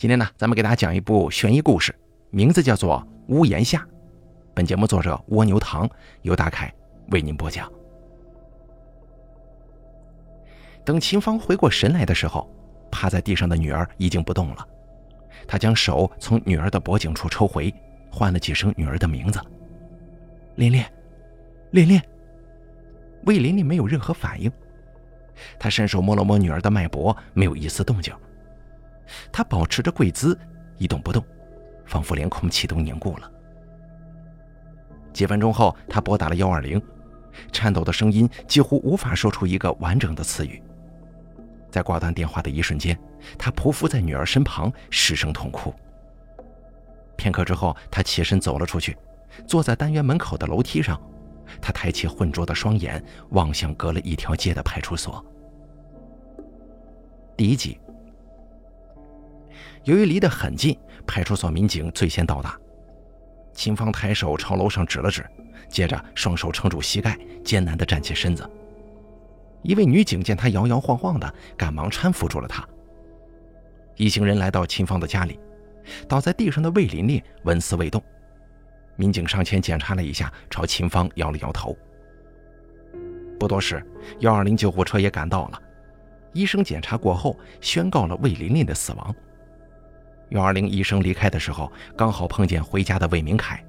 今天呢，咱们给大家讲一部悬疑故事，名字叫做《屋檐下》。本节目作者蜗牛堂由大凯为您播讲。等秦芳回过神来的时候，趴在地上的女儿已经不动了。他将手从女儿的脖颈处抽回，唤了几声女儿的名字：“琳琳，琳琳。”魏琳琳没有任何反应。他伸手摸了摸女儿的脉搏，没有一丝动静。他保持着跪姿，一动不动，仿佛连空气都凝固了。几分钟后，他拨打了幺二零，颤抖的声音几乎无法说出一个完整的词语。在挂断电话的一瞬间，他匍匐在女儿身旁，失声痛哭。片刻之后，他起身走了出去，坐在单元门口的楼梯上，他抬起浑浊的双眼，望向隔了一条街的派出所。第一集。由于离得很近，派出所民警最先到达。秦芳抬手朝楼上指了指，接着双手撑住膝盖，艰难地站起身子。一位女警见她摇摇晃晃的，赶忙搀扶住了她。一行人来到秦芳的家里，倒在地上的魏琳琳纹丝未动。民警上前检查了一下，朝秦芳摇了摇头。不多时，幺二零救护车也赶到了。医生检查过后，宣告了魏琳琳的死亡。幺二零医生离开的时候，刚好碰见回家的魏明凯。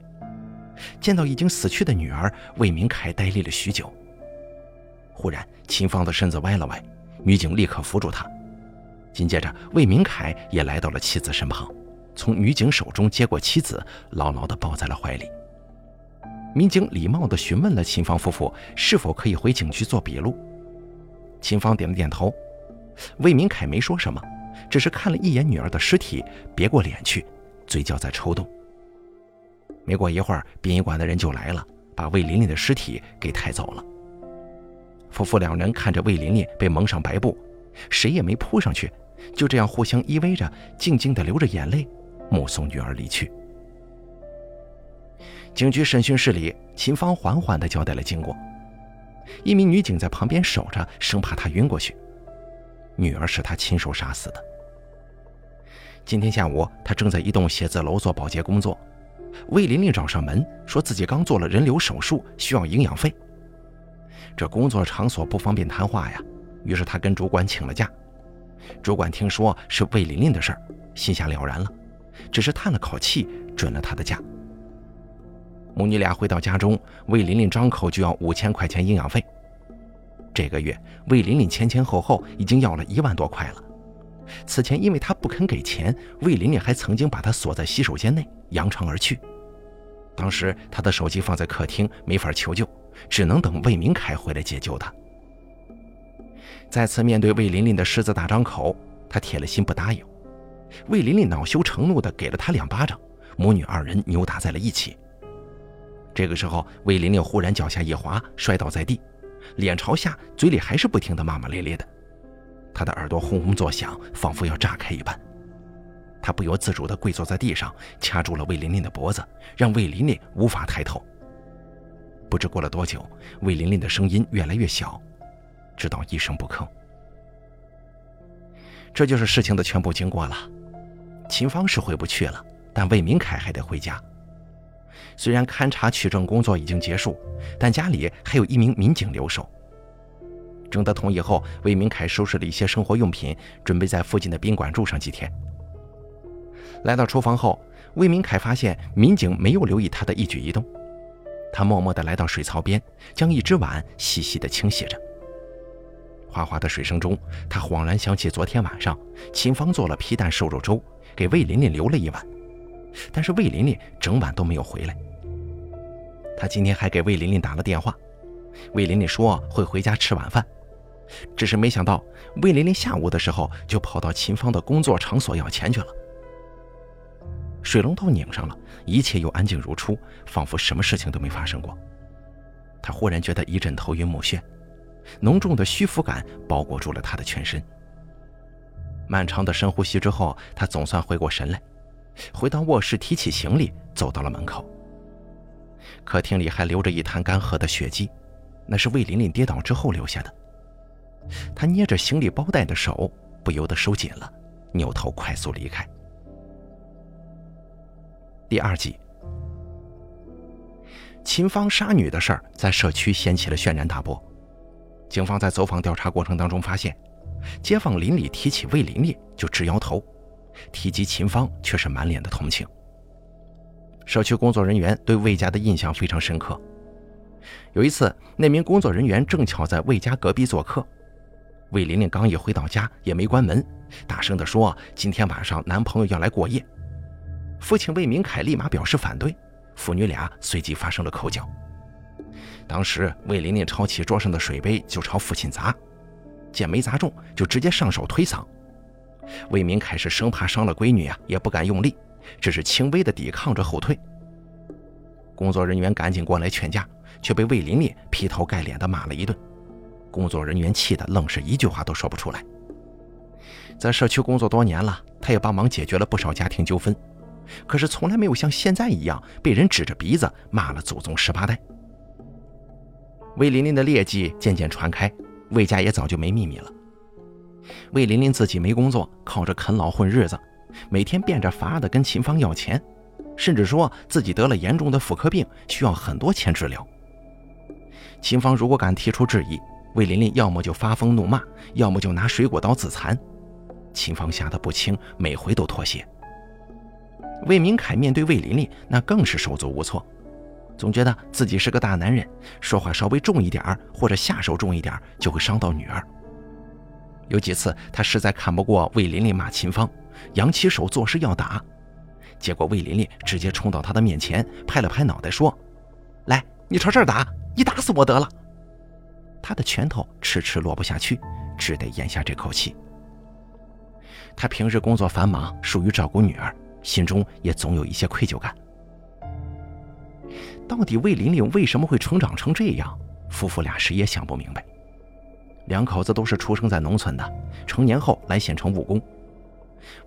见到已经死去的女儿，魏明凯呆立了许久。忽然，秦芳的身子歪了歪，女警立刻扶住她。紧接着，魏明凯也来到了妻子身旁，从女警手中接过妻子，牢牢地抱在了怀里。民警礼貌地询问了秦芳夫妇是否可以回警局做笔录。秦芳点了点头。魏明凯没说什么。只是看了一眼女儿的尸体，别过脸去，嘴角在抽动。没过一会儿，殡仪馆的人就来了，把魏琳琳的尸体给抬走了。夫妇两人看着魏琳琳被蒙上白布，谁也没扑上去，就这样互相依偎着，静静地流着眼泪，目送女儿离去。警局审讯室里，秦芳缓缓地交代了经过。一名女警在旁边守着，生怕她晕过去。女儿是她亲手杀死的。今天下午，他正在一栋写字楼做保洁工作。魏琳琳找上门，说自己刚做了人流手术，需要营养费。这工作场所不方便谈话呀，于是他跟主管请了假。主管听说是魏琳琳的事儿，心下了然了，只是叹了口气，准了他的假。母女俩回到家中，魏琳琳张口就要五千块钱营养费。这个月，魏琳琳前前后后已经要了一万多块了。此前，因为他不肯给钱，魏琳琳还曾经把他锁在洗手间内，扬长而去。当时他的手机放在客厅，没法求救，只能等魏明凯回来解救他。再次面对魏琳琳的狮子大张口，他铁了心不答应。魏琳琳恼羞成怒地给了他两巴掌，母女二人扭打在了一起。这个时候，魏琳琳忽然脚下一滑，摔倒在地，脸朝下，嘴里还是不停地骂骂咧咧的。他的耳朵轰轰作响，仿佛要炸开一般。他不由自主地跪坐在地上，掐住了魏琳琳的脖子，让魏琳琳无法抬头。不知过了多久，魏琳琳的声音越来越小，直到一声不吭。这就是事情的全部经过了。秦芳是回不去了，但魏明凯还得回家。虽然勘查取证工作已经结束，但家里还有一名民警留守。征得同意后，魏明凯收拾了一些生活用品，准备在附近的宾馆住上几天。来到厨房后，魏明凯发现民警没有留意他的一举一动。他默默地来到水槽边，将一只碗细细地清洗着。哗哗的水声中，他恍然想起昨天晚上秦芳做了皮蛋瘦肉粥，给魏琳琳留了一碗，但是魏琳琳整晚都没有回来。他今天还给魏琳琳打了电话，魏琳琳说会回家吃晚饭。只是没想到，魏琳琳下午的时候就跑到秦芳的工作场所要钱去了。水龙头拧上了，一切又安静如初，仿佛什么事情都没发生过。他忽然觉得一阵头晕目眩，浓重的虚浮感包裹住了他的全身。漫长的深呼吸之后，他总算回过神来，回到卧室，提起行李，走到了门口。客厅里还留着一滩干涸的血迹，那是魏琳琳跌倒之后留下的。他捏着行李包带的手不由得收紧了，扭头快速离开。第二集。秦芳杀女的事儿在社区掀起了轩然大波。警方在走访调查过程当中发现，街坊邻里提起魏琳琳就直摇头，提及秦芳却是满脸的同情。社区工作人员对魏家的印象非常深刻。有一次，那名工作人员正巧在魏家隔壁做客，魏玲玲刚一回到家也没关门，大声地说：“今天晚上男朋友要来过夜。”父亲魏明凯立马表示反对。父女俩随即发生了口角。当时魏玲玲抄起桌上的水杯就朝父亲砸，见没砸中，就直接上手推搡。魏明凯是生怕伤了闺女啊，也不敢用力，只是轻微的抵抗着后退。工作人员赶紧过来劝架，却被魏玲玲劈头盖脸的骂了一顿。工作人员气得愣是一句话都说不出来。在社区工作多年了，他也帮忙解决了不少家庭纠纷。可是从来没有像现在一样被人指着鼻子骂了祖宗十八代。魏琳琳的劣迹渐渐传开，魏家也早就没秘密了。魏琳琳自己没工作，靠着啃老混日子，每天变着法的跟秦芳要钱，甚至说自己得了严重的妇科病，需要很多钱治疗。秦芳如果敢提出质疑，魏琳琳要么就发疯怒骂，要么就拿水果刀自残。秦芳吓得不轻，每回都妥协。魏明凯面对魏琳琳，那更是手足无措，总觉得自己是个大男人，说话稍微重一点或者下手重一点，就会伤到女儿。有几次，他实在看不过魏琳琳骂秦芳，扬起手作势要打，结果魏琳琳直接冲到他的面前，拍了拍脑袋说：“来，你朝这儿打，你打死我得了。”他的拳头迟迟落不下去，只得咽下这口气。他平日工作繁忙，疏于照顾女儿。心中也总有一些愧疚感。到底魏玲玲为什么会成长成这样？夫妇俩谁也想不明白。两口子都是出生在农村的，成年后来县城务工。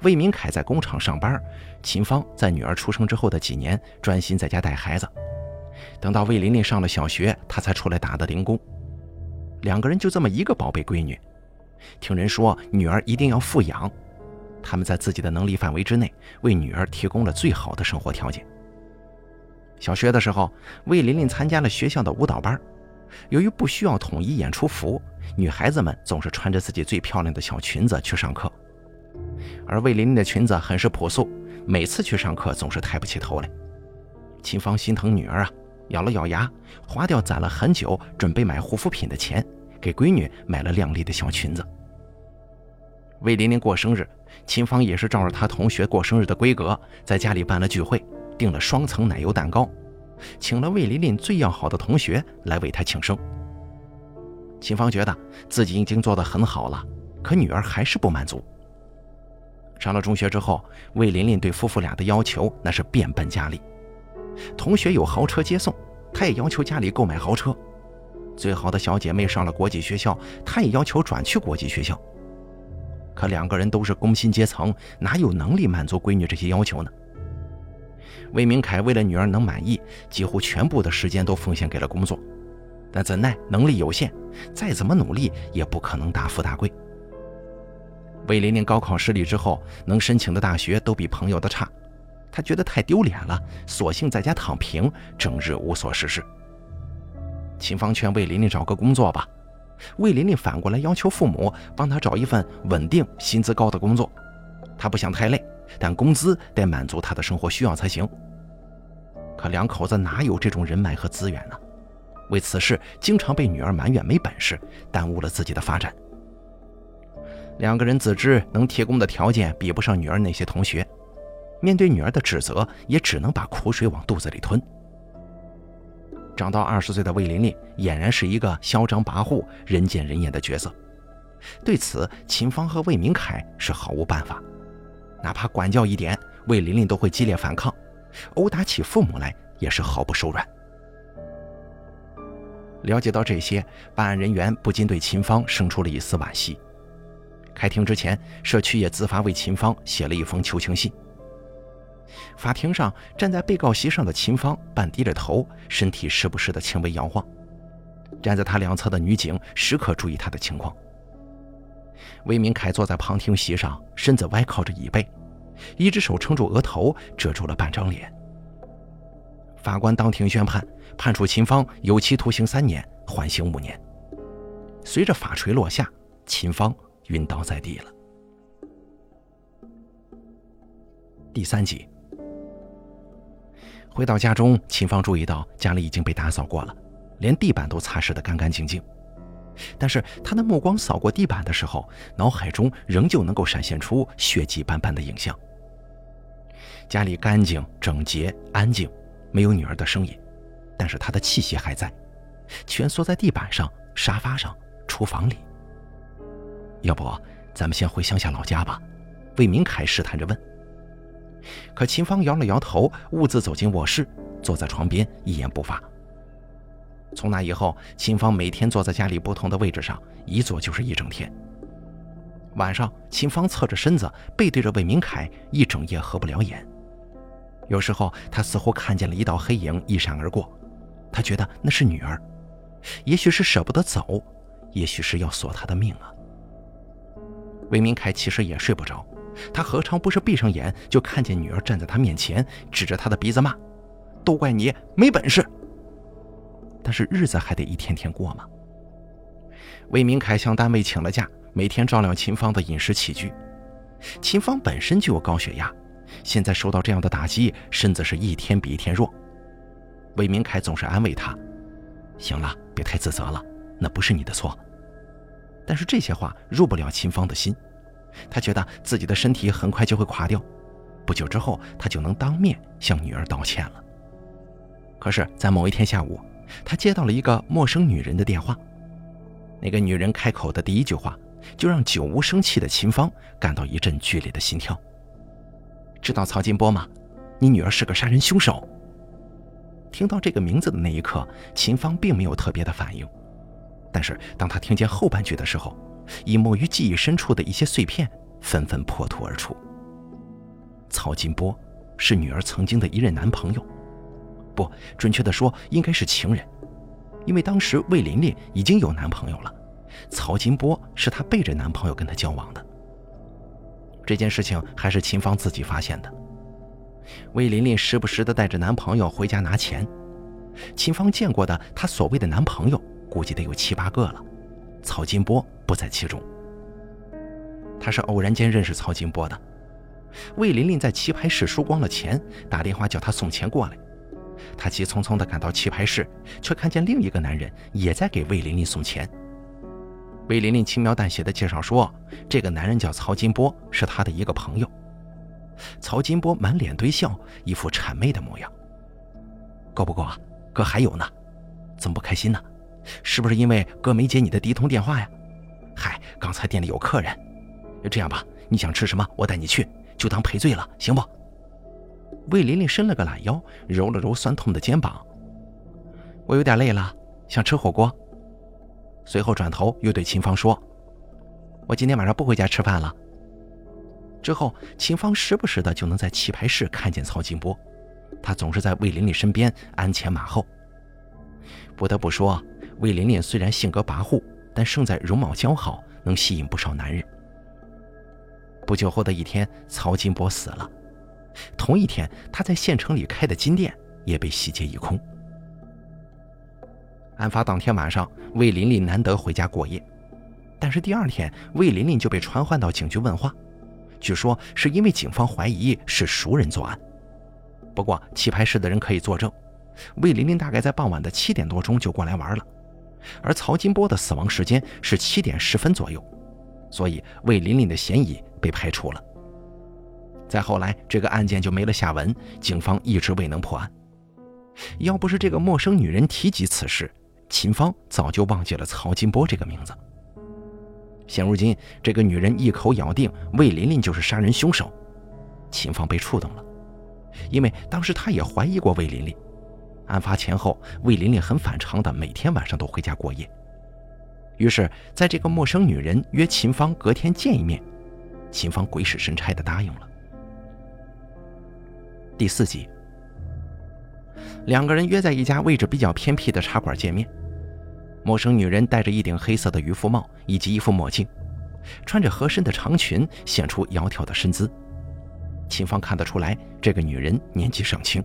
魏明凯在工厂上班，秦芳在女儿出生之后的几年专心在家带孩子。等到魏玲玲上了小学，他才出来打的零工。两个人就这么一个宝贝闺女，听人说女儿一定要富养。他们在自己的能力范围之内，为女儿提供了最好的生活条件。小学的时候，魏琳琳参加了学校的舞蹈班。由于不需要统一演出服，女孩子们总是穿着自己最漂亮的小裙子去上课。而魏琳琳的裙子很是朴素，每次去上课总是抬不起头来。秦芳心疼女儿啊，咬了咬牙，花掉攒了很久准备买护肤品的钱，给闺女买了靓丽的小裙子。魏琳琳过生日。秦芳也是照着她同学过生日的规格，在家里办了聚会，订了双层奶油蛋糕，请了魏琳琳最要好的同学来为她庆生。秦芳觉得自己已经做得很好了，可女儿还是不满足。上了中学之后，魏琳琳对夫妇俩的要求那是变本加厉。同学有豪车接送，她也要求家里购买豪车；最好的小姐妹上了国际学校，她也要求转去国际学校。可两个人都是工薪阶层，哪有能力满足闺女这些要求呢？魏明凯为了女儿能满意，几乎全部的时间都奉献给了工作，但怎奈能力有限，再怎么努力也不可能大富大贵。魏玲玲高考失利之后，能申请的大学都比朋友的差，他觉得太丢脸了，索性在家躺平，整日无所事事。秦芳劝魏琳琳找个工作吧。魏琳琳反过来要求父母帮她找一份稳定、薪资高的工作，她不想太累，但工资得满足她的生活需要才行。可两口子哪有这种人脉和资源呢？为此事，经常被女儿埋怨没本事，耽误了自己的发展。两个人自知能提供的条件比不上女儿那些同学，面对女儿的指责，也只能把苦水往肚子里吞。长到二十岁的魏琳琳俨然是一个嚣张跋扈、人见人厌的角色。对此，秦芳和魏明凯是毫无办法，哪怕管教一点，魏琳琳都会激烈反抗，殴打起父母来也是毫不手软。了解到这些，办案人员不禁对秦芳生出了一丝惋惜。开庭之前，社区也自发为秦芳写了一封求情信。法庭上，站在被告席上的秦芳半低着头，身体时不时的轻微摇晃。站在他两侧的女警时刻注意他的情况。魏明凯坐在旁听席上，身子歪靠着椅背，一只手撑住额头，遮住了半张脸，法官当庭宣判，判处秦芳有期徒刑三年，缓刑五年。随着法锤落下，秦芳晕倒在地了。第三集，回到家中，秦芳注意到家里已经被打扫过了，连地板都擦拭得干干净净。但是他的目光扫过地板的时候，脑海中仍旧能够闪现出血迹斑斑的影像。家里干净整洁安静，没有女儿的声音，但是她的气息还在，蜷缩在地板上、沙发上、厨房里。要不，咱们先回乡下老家吧？魏明凯试探着问。可秦芳摇了摇头，兀自走进卧室，坐在床边，一言不发。从那以后，秦芳每天坐在家里不同的位置上，一坐就是一整天。晚上，秦芳侧着身子，背对着魏明凯，一整夜合不了眼。有时候，他似乎看见了一道黑影一闪而过，他觉得那是女儿，也许是舍不得走，也许是要索她的命啊。魏明凯其实也睡不着，他何尝不是闭上眼就看见女儿站在他面前，指着他的鼻子骂：“都怪你没本事！”但是日子还得一天天过嘛。魏明凯向单位请了假，每天照料秦芳的饮食起居。秦芳本身就有高血压，现在受到这样的打击，身子是一天比一天弱。魏明凯总是安慰她：“行了，别太自责了，那不是你的错。”但是这些话入不了秦芳的心，他觉得自己的身体很快就会垮掉，不久之后他就能当面向女儿道歉了。可是，在某一天下午。他接到了一个陌生女人的电话，那个女人开口的第一句话，就让久无生气的秦芳感到一阵剧烈的心跳。知道曹金波吗？你女儿是个杀人凶手。听到这个名字的那一刻，秦芳并没有特别的反应，但是当他听见后半句的时候，已没于记忆深处的一些碎片纷纷破土而出。曹金波是女儿曾经的一任男朋友。不准确的说，应该是情人，因为当时魏琳琳已经有男朋友了，曹金波是她背着男朋友跟她交往的。这件事情还是秦芳自己发现的。魏琳琳时不时的带着男朋友回家拿钱，秦芳见过的她所谓的男朋友，估计得有七八个了，曹金波不在其中。他是偶然间认识曹金波的，魏琳琳在棋牌室输光了钱，打电话叫他送钱过来。他急匆匆地赶到棋牌室，却看见另一个男人也在给魏琳琳送钱。魏琳琳轻描淡写的介绍说：“这个男人叫曹金波，是他的一个朋友。”曹金波满脸堆笑，一副谄媚的模样。够不够啊？哥还有呢，怎么不开心呢？是不是因为哥没接你的第一通电话呀？嗨，刚才店里有客人。这样吧，你想吃什么，我带你去，就当赔罪了，行不？魏琳琳伸了个懒腰，揉了揉酸痛的肩膀。我有点累了，想吃火锅。随后转头又对秦芳说：“我今天晚上不回家吃饭了。”之后，秦芳时不时的就能在棋牌室看见曹金波，他总是在魏琳琳身边鞍前马后。不得不说，魏琳琳虽然性格跋扈，但胜在容貌姣好，能吸引不少男人。不久后的一天，曹金波死了。同一天，他在县城里开的金店也被洗劫一空。案发当天晚上，魏琳琳难得回家过夜，但是第二天，魏琳琳就被传唤到警局问话，据说是因为警方怀疑是熟人作案。不过棋牌室的人可以作证，魏琳琳大概在傍晚的七点多钟就过来玩了，而曹金波的死亡时间是七点十分左右，所以魏琳琳的嫌疑被排除了。再后来，这个案件就没了下文，警方一直未能破案。要不是这个陌生女人提及此事，秦芳早就忘记了曹金波这个名字。现如今，这个女人一口咬定魏琳琳就是杀人凶手，秦芳被触动了，因为当时她也怀疑过魏琳琳。案发前后，魏琳琳很反常的每天晚上都回家过夜。于是，在这个陌生女人约秦芳隔天见一面，秦芳鬼使神差的答应了。第四集，两个人约在一家位置比较偏僻的茶馆见面。陌生女人戴着一顶黑色的渔夫帽以及一副墨镜，穿着合身的长裙，显出窈窕的身姿。秦芳看得出来，这个女人年纪尚轻。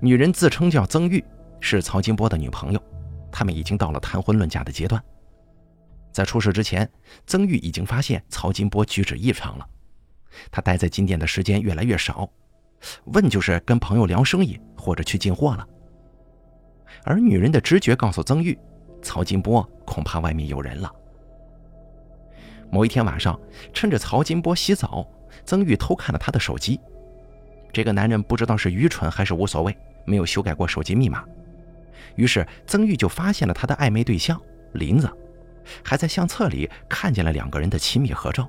女人自称叫曾玉，是曹金波的女朋友，他们已经到了谈婚论嫁的阶段。在出事之前，曾玉已经发现曹金波举止异常了，他待在金店的时间越来越少，问就是跟朋友聊生意或者去进货了。而女人的直觉告诉曾玉，曹金波恐怕外面有人了。某一天晚上，趁着曹金波洗澡，曾玉偷看了他的手机。这个男人不知道是愚蠢还是无所谓，没有修改过手机密码。于是曾玉就发现了他的暧昧对象林子，还在相册里看见了两个人的亲密合照。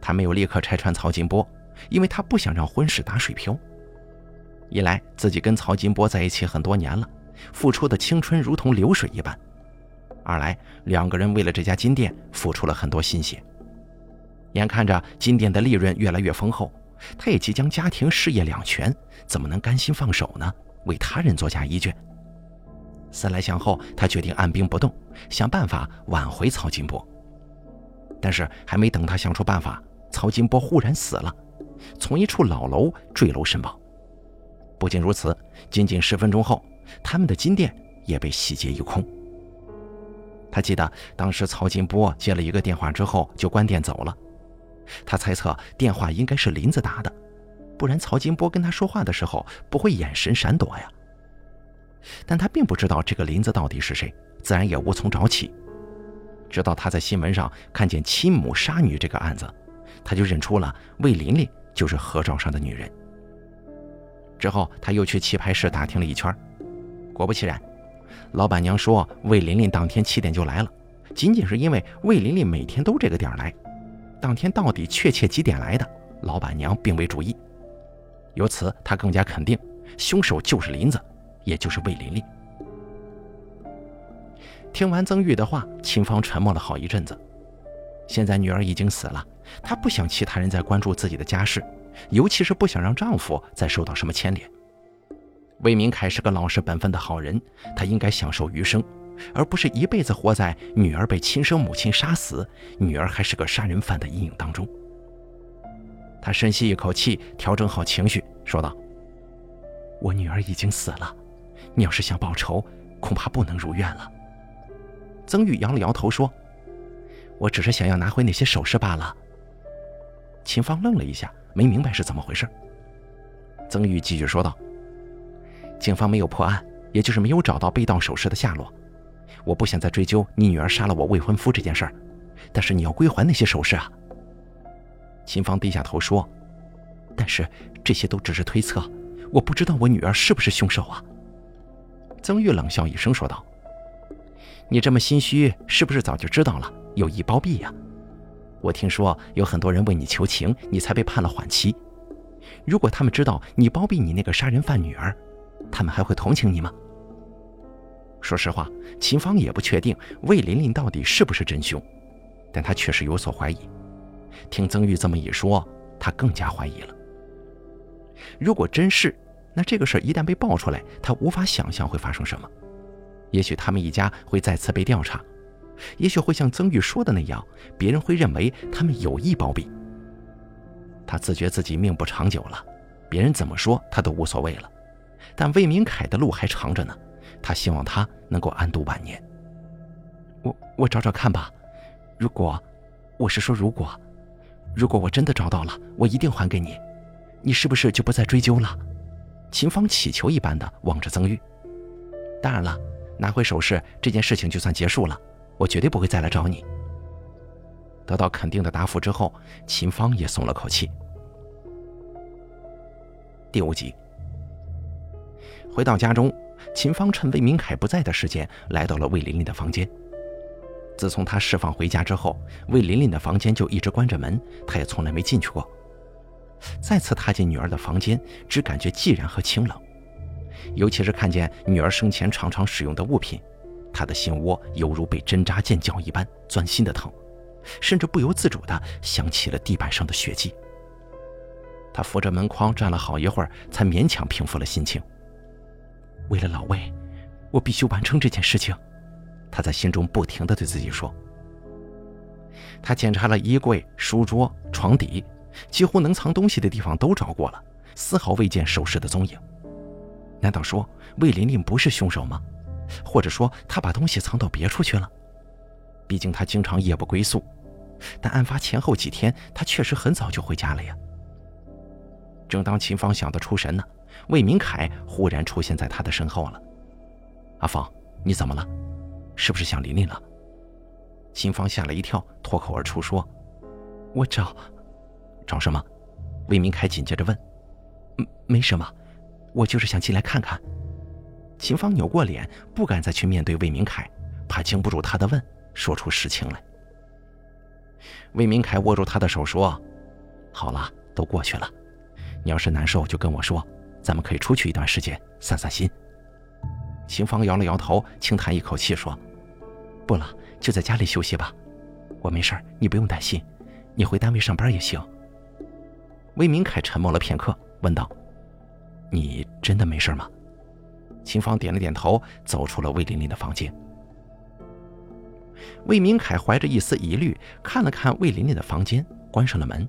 他没有立刻拆穿曹金波，因为他不想让婚事打水漂。一来自己跟曹金波在一起很多年了，付出的青春如同流水一般；二来两个人为了这家金店付出了很多心血。眼看着金店的利润越来越丰厚。他也即将家庭事业两全，怎么能甘心放手呢？为他人做嫁衣卷。思来想后，他决定按兵不动，想办法挽回曹金波。但是还没等他想出办法，曹金波忽然死了，从一处老楼坠楼身亡。不仅如此，仅仅十分钟后，他们的金店也被洗劫一空。他记得当时曹金波接了一个电话之后就关店走了。他猜测电话应该是林子打的，不然曹金波跟他说话的时候不会眼神闪躲呀。但他并不知道这个林子到底是谁，自然也无从找起。直到他在新闻上看见亲母杀女这个案子，他就认出了魏琳琳就是合照上的女人。之后他又去棋牌室打听了一圈，果不其然，老板娘说魏琳琳当天七点就来了，仅仅是因为魏琳琳每天都这个点来。当天到底确切几点来的？老板娘并未注意。由此，他更加肯定，凶手就是林子，也就是魏琳琳。听完曾玉的话，秦芳沉默了好一阵子。现在女儿已经死了，她不想其他人再关注自己的家事，尤其是不想让丈夫再受到什么牵连。魏明凯是个老实本分的好人，他应该享受余生。而不是一辈子活在女儿被亲生母亲杀死，女儿还是个杀人犯的阴影当中。他深吸一口气，调整好情绪，说道：“我女儿已经死了，你要是想报仇，恐怕不能如愿了。”曾玉摇了摇头说：“我只是想要拿回那些首饰罢了。”秦芳愣了一下，没明白是怎么回事。曾玉继续说道：“警方没有破案，也就是没有找到被盗首饰的下落。”我不想再追究你女儿杀了我未婚夫这件事儿，但是你要归还那些首饰啊。秦芳低下头说：“但是这些都只是推测，我不知道我女儿是不是凶手啊。”曾玉冷笑一声说道：“你这么心虚，是不是早就知道了有意包庇呀？我听说有很多人为你求情，你才被判了缓期。如果他们知道你包庇你那个杀人犯女儿，他们还会同情你吗？”说实话，秦芳也不确定魏琳琳到底是不是真凶，但她确实有所怀疑。听曾玉这么一说，她更加怀疑了。如果真是，那这个事儿一旦被爆出来，她无法想象会发生什么。也许他们一家会再次被调查，也许会像曾玉说的那样，别人会认为他们有意包庇。他自觉自己命不长久了，别人怎么说他都无所谓了。但魏明凯的路还长着呢。他希望他能够安度晚年。我我找找看吧，如果，我是说如果，如果我真的找到了，我一定还给你，你是不是就不再追究了？秦芳乞求一般的望着曾玉。当然了，拿回首饰这件事情就算结束了，我绝对不会再来找你。得到肯定的答复之后，秦芳也松了口气。第五集，回到家中。秦芳趁魏明凯不在的时间，来到了魏琳琳的房间。自从她释放回家之后，魏琳琳的房间就一直关着门，她也从来没进去过。再次踏进女儿的房间，只感觉寂然和清冷。尤其是看见女儿生前常常使用的物品，她的心窝犹如被针扎剑绞一般，钻心的疼，甚至不由自主地想起了地板上的血迹。她扶着门框站了好一会儿，才勉强平复了心情。为了老魏，我必须完成这件事情。他在心中不停地对自己说。他检查了衣柜、书桌、床底，几乎能藏东西的地方都找过了，丝毫未见首饰的踪影。难道说魏琳琳不是凶手吗？或者说她把东西藏到别处去了？毕竟她经常夜不归宿，但案发前后几天，她确实很早就回家了呀。正当秦芳想得出神呢，魏明凯忽然出现在他的身后了。阿芳，你怎么了？是不是想琳琳了？秦芳吓了一跳，脱口而出说：“我找，找什么？”魏明凯紧接着问：“没没什么，我就是想进来看看。”秦芳扭过脸，不敢再去面对魏明凯，怕经不住他的问，说出实情来。魏明凯握住他的手说：“好了，都过去了。你要是难受，就跟我说，咱们可以出去一段时间散散心。”秦芳摇了摇头，轻叹一口气说：“不了。”就在家里休息吧，我没事你不用担心。你回单位上班也行。魏明凯沉默了片刻，问道：“你真的没事吗？”秦芳点了点头，走出了魏琳琳的房间。魏明凯怀着一丝疑虑，看了看魏琳琳的房间，关上了门。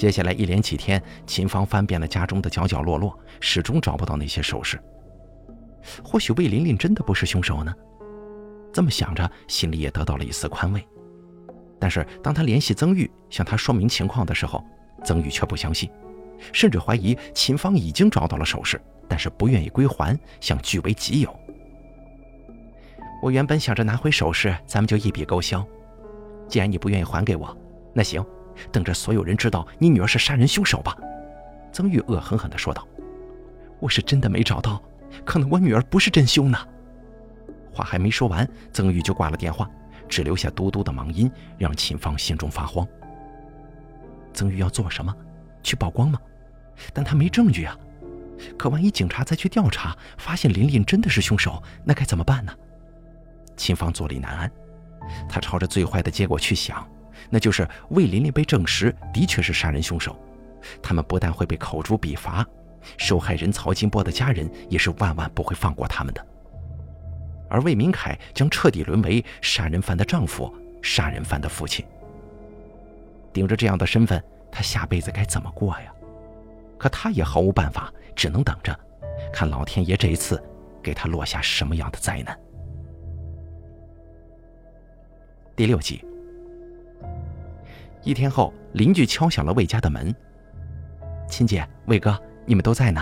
接下来一连几天，秦芳翻遍了家中的角角落落，始终找不到那些首饰。或许魏琳琳真的不是凶手呢？这么想着，心里也得到了一丝宽慰。但是，当他联系曾玉向他说明情况的时候，曾玉却不相信，甚至怀疑秦芳已经找到了首饰，但是不愿意归还，想据为己有。我原本想着拿回首饰，咱们就一笔勾销。既然你不愿意还给我，那行，等着所有人知道你女儿是杀人凶手吧。”曾玉恶狠狠地说道。“我是真的没找到，可能我女儿不是真凶呢。”话还没说完，曾玉就挂了电话，只留下嘟嘟的忙音，让秦芳心中发慌。曾玉要做什么？去曝光吗？但他没证据啊！可万一警察再去调查，发现琳琳真的是凶手，那该怎么办呢？秦芳坐立难安，他朝着最坏的结果去想，那就是魏琳琳被证实的确是杀人凶手，他们不但会被口诛笔伐，受害人曹金波的家人也是万万不会放过他们的。而魏明凯将彻底沦为杀人犯的丈夫、杀人犯的父亲。顶着这样的身份，他下辈子该怎么过呀？可他也毫无办法，只能等着，看老天爷这一次给他落下什么样的灾难。第六集，一天后，邻居敲响了魏家的门。亲姐、魏哥，你们都在呢。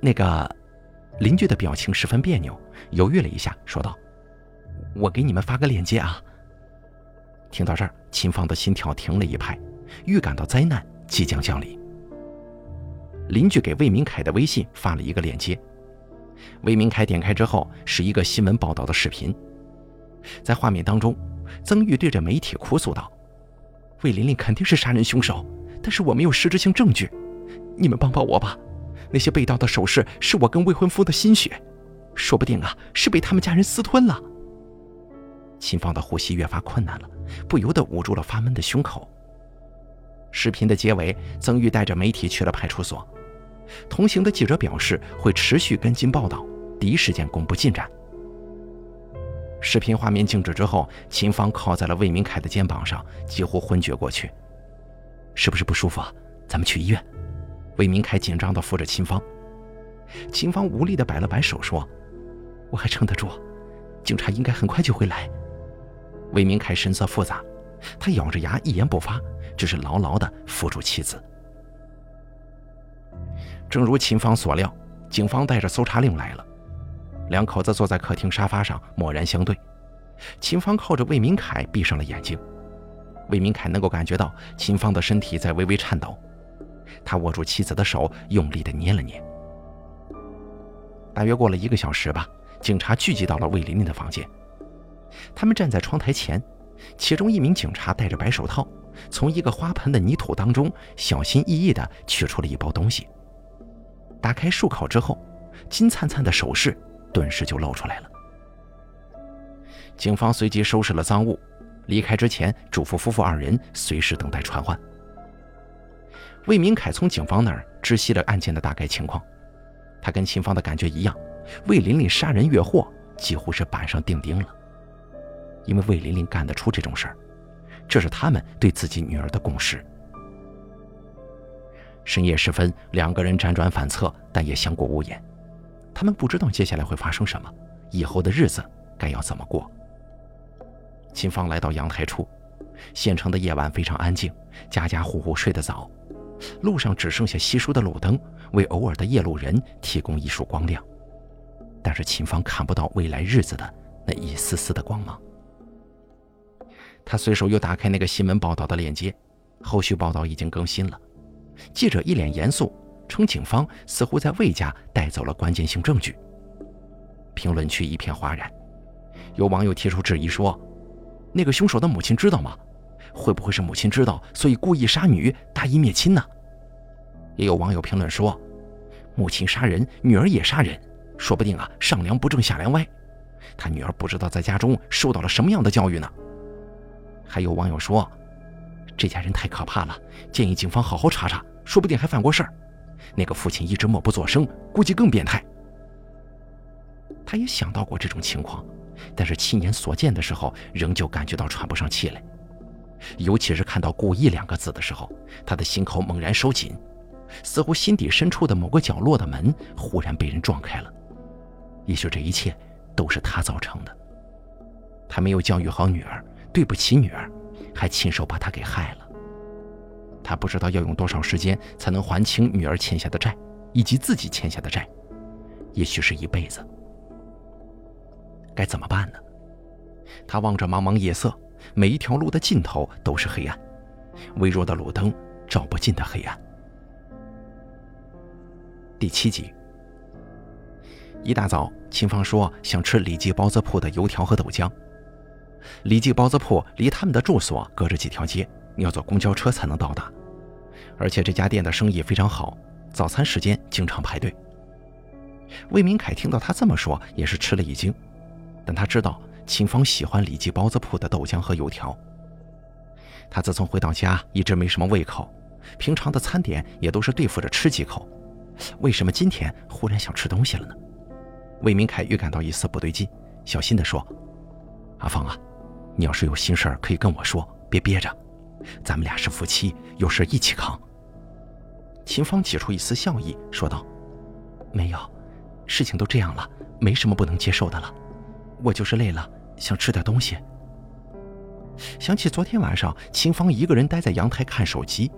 那个。邻居的表情十分别扭，犹豫了一下，说道：“我给你们发个链接啊。”听到这儿，秦芳的心跳停了一拍，预感到灾难即将降临。邻居给魏明凯的微信发了一个链接，魏明凯点开之后是一个新闻报道的视频，在画面当中，曾玉对着媒体哭诉道：“魏琳琳肯定是杀人凶手，但是我没有实质性证据，你们帮帮我吧。”那些被盗的首饰是我跟未婚夫的心血，说不定啊是被他们家人私吞了。秦芳的呼吸越发困难了，不由得捂住了发闷的胸口。视频的结尾，曾玉带着媒体去了派出所，同行的记者表示会持续跟进报道，第一时间公布进展。视频画面静止之后，秦芳靠在了魏明凯的肩膀上，几乎昏厥过去。是不是不舒服啊？咱们去医院。魏明凯紧张地扶着秦芳，秦芳无力地摆了摆手，说：“我还撑得住，警察应该很快就会来。”魏明凯神色复杂，他咬着牙一言不发，只是牢牢地扶住妻子。正如秦芳所料，警方带着搜查令来了，两口子坐在客厅沙发上，默然相对。秦芳靠着魏明凯，闭上了眼睛。魏明凯能够感觉到秦芳的身体在微微颤抖。他握住妻子的手，用力的捏了捏。大约过了一个小时吧，警察聚集到了魏琳琳的房间。他们站在窗台前，其中一名警察戴着白手套，从一个花盆的泥土当中小心翼翼地取出了一包东西。打开漱口之后，金灿灿的首饰顿时就露出来了。警方随即收拾了赃物，离开之前嘱咐夫妇二人随时等待传唤。魏明凯从警方那儿知悉了案件的大概情况，他跟秦芳的感觉一样，魏琳琳杀人越货几乎是板上钉钉了。因为魏琳琳干得出这种事儿，这是他们对自己女儿的共识。深夜时分，两个人辗转反侧，但也相顾无言。他们不知道接下来会发生什么，以后的日子该要怎么过。秦芳来到阳台处，县城的夜晚非常安静，家家户户睡得早，路上只剩下稀疏的路灯，为偶尔的夜路人提供一束光亮。但是秦芳看不到未来日子的那一丝丝的光芒。他随手又打开那个新闻报道的链接，后续报道已经更新了。记者一脸严肃，称警方似乎在魏家带走了关键性证据。评论区一片哗然，有网友提出质疑说：“那个凶手的母亲知道吗？会不会是母亲知道，所以故意杀女，大义灭亲呢？”也有网友评论说：“母亲杀人，女儿也杀人，说不定啊，上梁不正下梁歪。他女儿不知道在家中受到了什么样的教育呢？”还有网友说。这家人太可怕了，建议警方好好查查，说不定还犯过事儿。那个父亲一直默不作声，估计更变态。他也想到过这种情况，但是亲眼所见的时候，仍旧感觉到喘不上气来。尤其是看到“故意”两个字的时候，他的心口猛然收紧，似乎心底深处的某个角落的门忽然被人撞开了。也许这一切都是他造成的。他没有教育好女儿，对不起女儿。还亲手把她给害了。他不知道要用多少时间才能还清女儿欠下的债，以及自己欠下的债，也许是一辈子。该怎么办呢？他望着茫茫夜色，每一条路的尽头都是黑暗，微弱的路灯照不尽的黑暗。第七集，一大早，秦芳说想吃李记包子铺的油条和豆浆。李记包子铺离他们的住所隔着几条街，你要坐公交车才能到达。而且这家店的生意非常好，早餐时间经常排队。魏明凯听到他这么说，也是吃了一惊，但他知道秦芳喜欢李记包子铺的豆浆和油条。他自从回到家，一直没什么胃口，平常的餐点也都是对付着吃几口，为什么今天忽然想吃东西了呢？魏明凯预感到一丝不对劲，小心地说：“阿芳啊。”你要是有心事儿，可以跟我说，别憋着。咱们俩是夫妻，有事一起扛。秦芳挤出一丝笑意，说道：“没有，事情都这样了，没什么不能接受的了。我就是累了，想吃点东西。”想起昨天晚上秦芳一个人待在阳台看手机，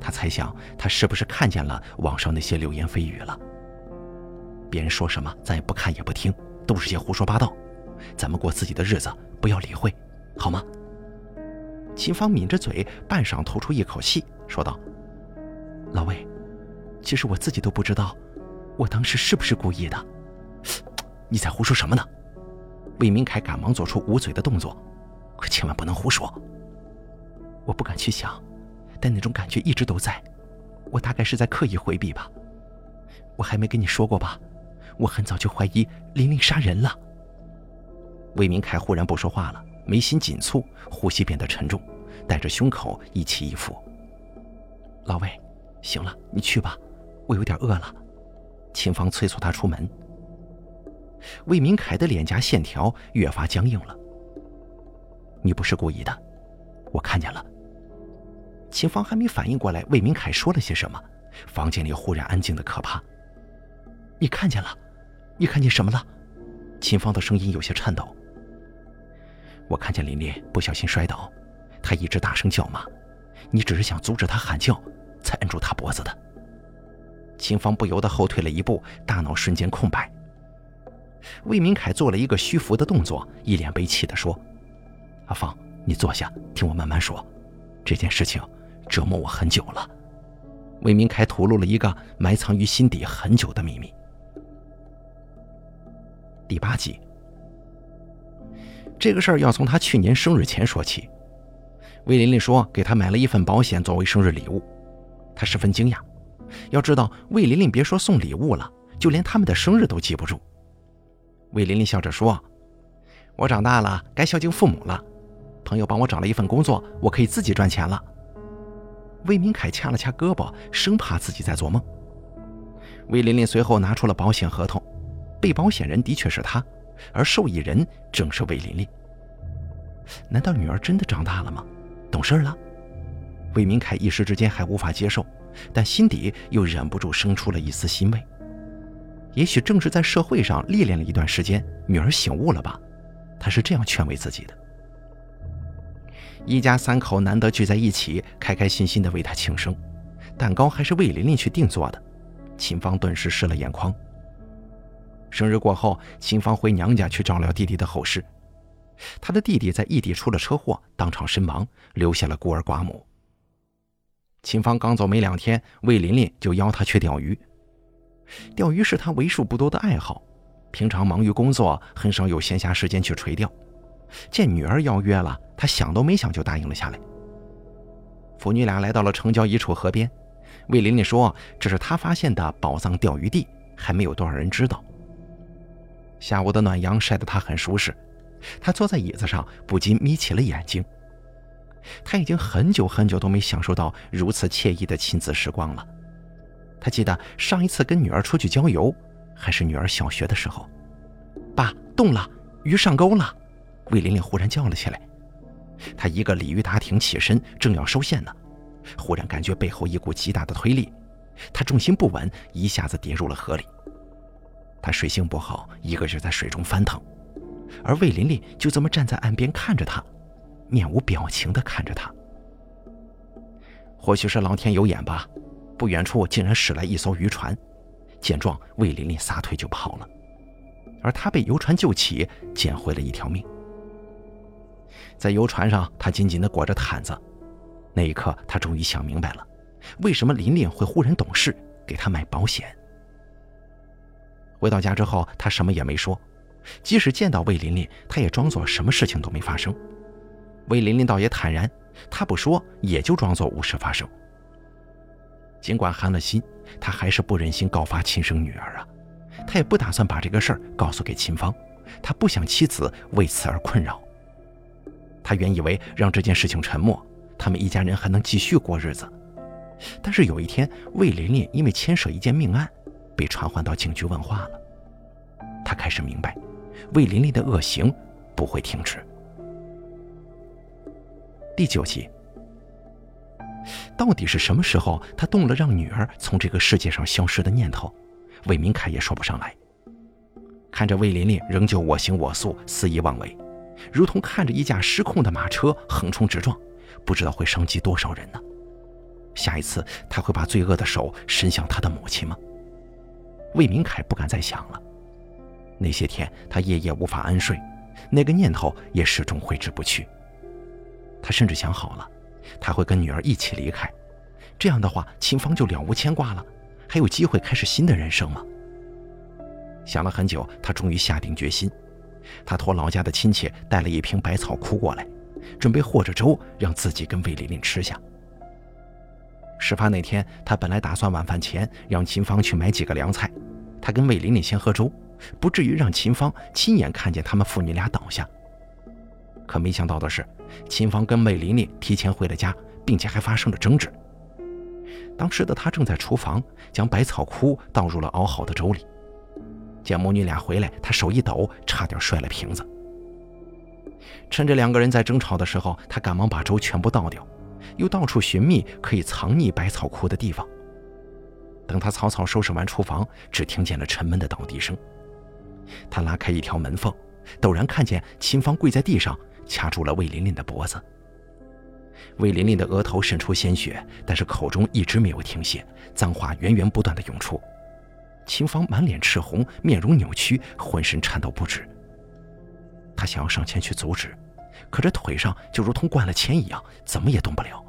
他猜想他是不是看见了网上那些流言蜚语了。别人说什么，咱也不看也不听，都是些胡说八道。咱们过自己的日子，不要理会。好吗？秦芳抿着嘴，半晌吐出一口气，说道：“老魏，其实我自己都不知道，我当时是不是故意的。你在胡说什么呢？”魏明凯赶忙做出捂嘴的动作，可千万不能胡说。我不敢去想，但那种感觉一直都在。我大概是在刻意回避吧。我还没跟你说过吧？我很早就怀疑玲玲杀人了。魏明凯忽然不说话了。眉心紧蹙，呼吸变得沉重，带着胸口一起一伏。老魏，行了，你去吧，我有点饿了。秦芳催促他出门。魏明凯的脸颊线条越发僵硬了。你不是故意的，我看见了。秦芳还没反应过来魏明凯说了些什么，房间里忽然安静的可怕。你看见了？你看见什么了？秦芳的声音有些颤抖。我看见琳琳不小心摔倒，她一直大声叫骂，你只是想阻止她喊叫，才摁住她脖子的。秦芳不由得后退了一步，大脑瞬间空白。魏明凯做了一个虚浮的动作，一脸悲戚地说：“阿芳，你坐下，听我慢慢说。这件事情折磨我很久了。”魏明凯吐露了一个埋藏于心底很久的秘密。第八集。这个事儿要从他去年生日前说起。魏琳琳说给他买了一份保险作为生日礼物，他十分惊讶。要知道，魏琳琳别说送礼物了，就连他们的生日都记不住。魏琳琳笑着说：“我长大了，该孝敬父母了。朋友帮我找了一份工作，我可以自己赚钱了。”魏明凯掐了掐胳膊，生怕自己在做梦。魏琳琳随后拿出了保险合同，被保险人的确是他。而受益人正是魏琳琳。难道女儿真的长大了吗？懂事了？魏明凯一时之间还无法接受，但心底又忍不住生出了一丝欣慰。也许正是在社会上历练了一段时间，女儿醒悟了吧？他是这样劝慰自己的。一家三口难得聚在一起，开开心心的为他庆生，蛋糕还是魏琳琳去定做的，秦芳顿时湿了眼眶。生日过后，秦芳回娘家去照料弟弟的后事。他的弟弟在异地出了车祸，当场身亡，留下了孤儿寡母。秦芳刚走没两天，魏琳琳就邀他去钓鱼。钓鱼是他为数不多的爱好，平常忙于工作，很少有闲暇时间去垂钓。见女儿邀约了，他想都没想就答应了下来。父女俩来到了城郊一处河边，魏琳琳说：“这是她发现的宝藏钓鱼地，还没有多少人知道。”下午的暖阳晒得他很舒适，他坐在椅子上，不禁眯起了眼睛。他已经很久很久都没享受到如此惬意的亲子时光了。他记得上一次跟女儿出去郊游，还是女儿小学的时候。爸，动了，鱼上钩了！魏玲玲忽然叫了起来。他一个鲤鱼打挺起身，正要收线呢，忽然感觉背后一股极大的推力，他重心不稳，一下子跌入了河里。他水性不好，一个劲在水中翻腾，而魏琳琳就这么站在岸边看着他，面无表情地看着他。或许是老天有眼吧，不远处竟然驶来一艘渔船，见状，魏琳琳撒腿就跑了，而他被游船救起，捡回了一条命。在游船上，他紧紧地裹着毯子，那一刻，他终于想明白了，为什么琳琳会忽然懂事，给他买保险。回到家之后，他什么也没说，即使见到魏琳琳，他也装作什么事情都没发生。魏琳琳倒也坦然，他不说，也就装作无事发生。尽管寒了心，他还是不忍心告发亲生女儿啊，他也不打算把这个事儿告诉给秦芳，他不想妻子为此而困扰。他原以为让这件事情沉默，他们一家人还能继续过日子，但是有一天，魏琳琳因为牵涉一件命案。被传唤到警局问话了，他开始明白，魏琳琳的恶行不会停止。第九集，到底是什么时候，他动了让女儿从这个世界上消失的念头？魏明凯也说不上来。看着魏琳琳仍旧我行我素、肆意妄为，如同看着一架失控的马车横冲直撞，不知道会伤及多少人呢？下一次他会把罪恶的手伸向他的母亲吗？魏明凯不敢再想了。那些天，他夜夜无法安睡，那个念头也始终挥之不去。他甚至想好了，他会跟女儿一起离开，这样的话，秦芳就了无牵挂了，还有机会开始新的人生吗？想了很久，他终于下定决心。他托老家的亲戚带了一瓶百草枯过来，准备和着粥让自己跟魏琳琳吃下。事发那天，他本来打算晚饭前让秦芳去买几个凉菜，他跟魏琳琳先喝粥，不至于让秦芳亲眼看见他们父女俩倒下。可没想到的是，秦芳跟魏琳琳提前回了家，并且还发生了争执。当时的他正在厨房将百草枯倒入了熬好的粥里，见母女俩回来，他手一抖，差点摔了瓶子。趁着两个人在争吵的时候，他赶忙把粥全部倒掉。又到处寻觅可以藏匿百草枯的地方。等他草草收拾完厨房，只听见了沉闷的倒地声。他拉开一条门缝，陡然看见秦芳跪在地上，掐住了魏琳琳的脖子。魏琳琳的额头渗出鲜血，但是口中一直没有停歇，脏话源源不断的涌出。秦芳满脸赤红，面容扭曲，浑身颤抖不止。他想要上前去阻止。可这腿上就如同灌了铅一样，怎么也动不了。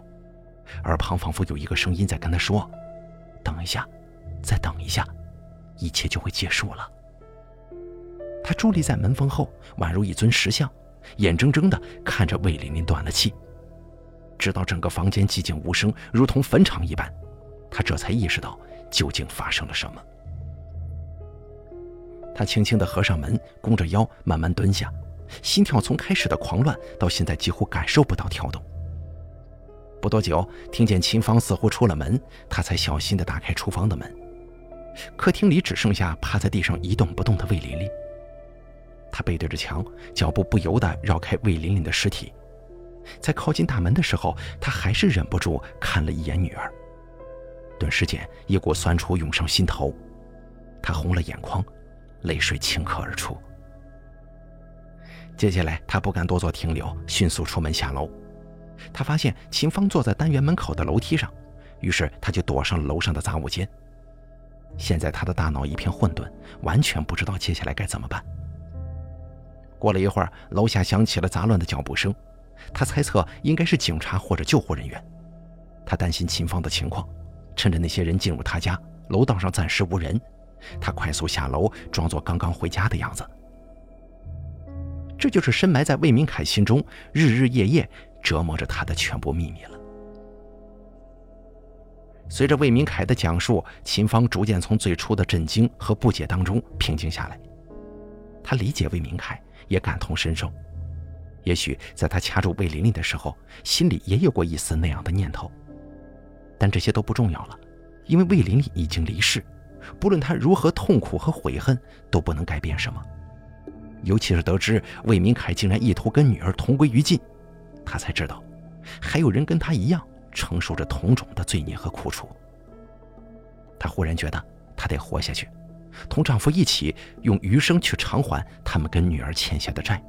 耳旁仿佛有一个声音在跟他说：“等一下，再等一下，一切就会结束了。”他伫立在门缝后，宛如一尊石像，眼睁睁地看着魏琳琳断了气，直到整个房间寂静无声，如同坟场一般，他这才意识到究竟发生了什么。他轻轻地合上门，弓着腰，慢慢蹲下。心跳从开始的狂乱到现在几乎感受不到跳动。不多久，听见秦芳似乎出了门，他才小心地打开厨房的门。客厅里只剩下趴在地上一动不动的魏琳琳。他背对着墙，脚步不由得绕开魏琳琳的尸体。在靠近大门的时候，他还是忍不住看了一眼女儿。顿时间，一股酸楚涌上心头，他红了眼眶，泪水顷刻而出。接下来，他不敢多做停留，迅速出门下楼。他发现秦芳坐在单元门口的楼梯上，于是他就躲上了楼上的杂物间。现在他的大脑一片混沌，完全不知道接下来该怎么办。过了一会儿，楼下响起了杂乱的脚步声，他猜测应该是警察或者救护人员。他担心秦芳的情况，趁着那些人进入他家，楼道上暂时无人，他快速下楼，装作刚刚回家的样子。这就是深埋在魏明凯心中，日日夜夜折磨着他的全部秘密了。随着魏明凯的讲述，秦芳逐渐从最初的震惊和不解当中平静下来。他理解魏明凯，也感同身受。也许在他掐住魏琳琳的时候，心里也有过一丝那样的念头。但这些都不重要了，因为魏琳琳已经离世，不论他如何痛苦和悔恨，都不能改变什么。尤其是得知魏明凯竟然意图跟女儿同归于尽，他才知道，还有人跟他一样。承受着同种的罪孽和苦楚，她忽然觉得她得活下去，同丈夫一起用余生去偿还他们跟女儿欠下的债。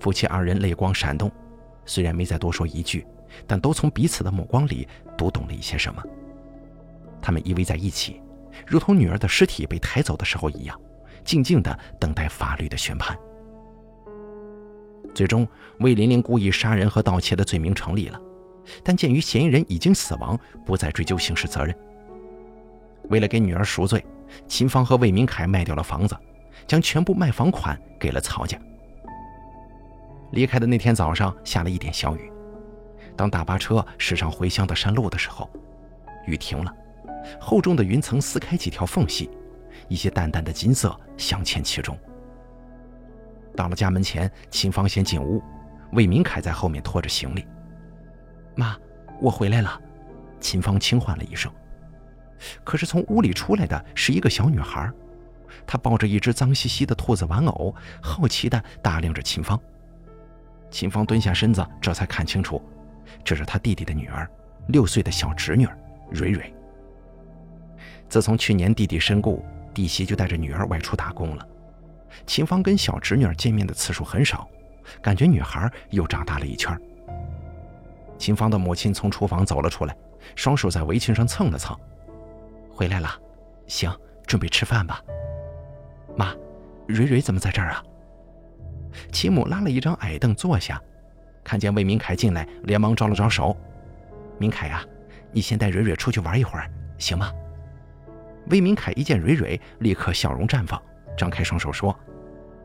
夫妻二人泪光闪动，虽然没再多说一句，但都从彼此的目光里读懂了一些什么。他们依偎在一起，如同女儿的尸体被抬走的时候一样，静静地等待法律的宣判。最终，魏琳琳故意杀人和盗窃的罪名成立了。但鉴于嫌疑人已经死亡，不再追究刑事责任。为了给女儿赎罪，秦芳和魏明凯卖掉了房子，将全部卖房款给了曹家。离开的那天早上下了一点小雨，当大巴车驶上回乡的山路的时候，雨停了，厚重的云层撕开几条缝隙，一些淡淡的金色镶嵌其中。到了家门前，秦芳先进屋，魏明凯在后面拖着行李。妈，我回来了。秦芳轻唤了一声。可是从屋里出来的是一个小女孩，她抱着一只脏兮兮的兔子玩偶，好奇地打量着秦芳。秦芳蹲下身子，这才看清楚，这是他弟弟的女儿，六岁的小侄女蕊蕊。自从去年弟弟身故，弟媳就带着女儿外出打工了。秦芳跟小侄女见面的次数很少，感觉女孩又长大了一圈。秦芳的母亲从厨房走了出来，双手在围裙上蹭了蹭。回来了，行，准备吃饭吧。妈，蕊蕊怎么在这儿啊？秦母拉了一张矮凳坐下，看见魏明凯进来，连忙招了招手：“明凯呀，你先带蕊蕊出去玩一会儿，行吗？”魏明凯一见蕊蕊，立刻笑容绽放，张开双手说：“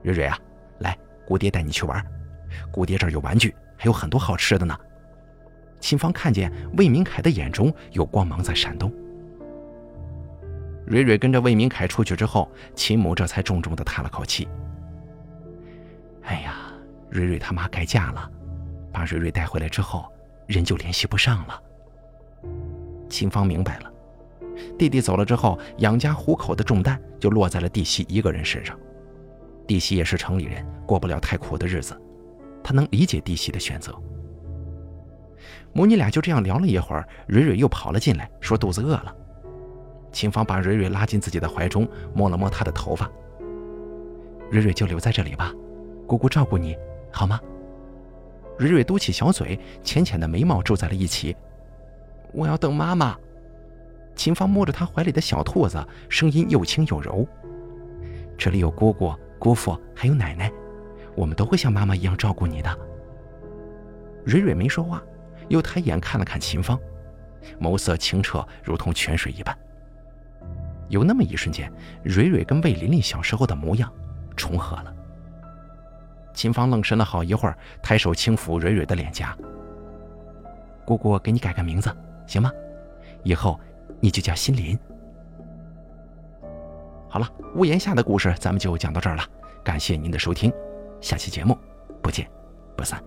蕊蕊啊，来，姑爹带你去玩。姑爹这儿有玩具，还有很多好吃的呢。”秦芳看见魏明凯的眼中有光芒在闪动。蕊蕊跟着魏明凯出去之后，秦母这才重重的叹了口气：“哎呀，蕊蕊他妈改嫁了，把蕊蕊带回来之后，人就联系不上了。”秦芳明白了，弟弟走了之后，养家糊口的重担就落在了弟媳一个人身上。弟媳也是城里人，过不了太苦的日子，她能理解弟媳的选择。母女俩就这样聊了一会儿，蕊蕊又跑了进来，说肚子饿了。秦芳把蕊蕊拉进自己的怀中，摸了摸她的头发。蕊蕊就留在这里吧，姑姑照顾你，好吗？蕊蕊嘟起小嘴，浅浅的眉毛皱在了一起。我要等妈妈。秦芳摸着她怀里的小兔子，声音又轻又柔。这里有姑姑、姑父，还有奶奶，我们都会像妈妈一样照顾你的。蕊蕊没说话。又抬眼看了看秦芳，眸色清澈，如同泉水一般。有那么一瞬间，蕊蕊跟魏琳琳小时候的模样重合了。秦芳愣神了好一会儿，抬手轻抚蕊蕊的脸颊：“姑姑给你改个名字，行吗？以后你就叫心林。”好了，屋檐下的故事咱们就讲到这儿了，感谢您的收听，下期节目不见不散。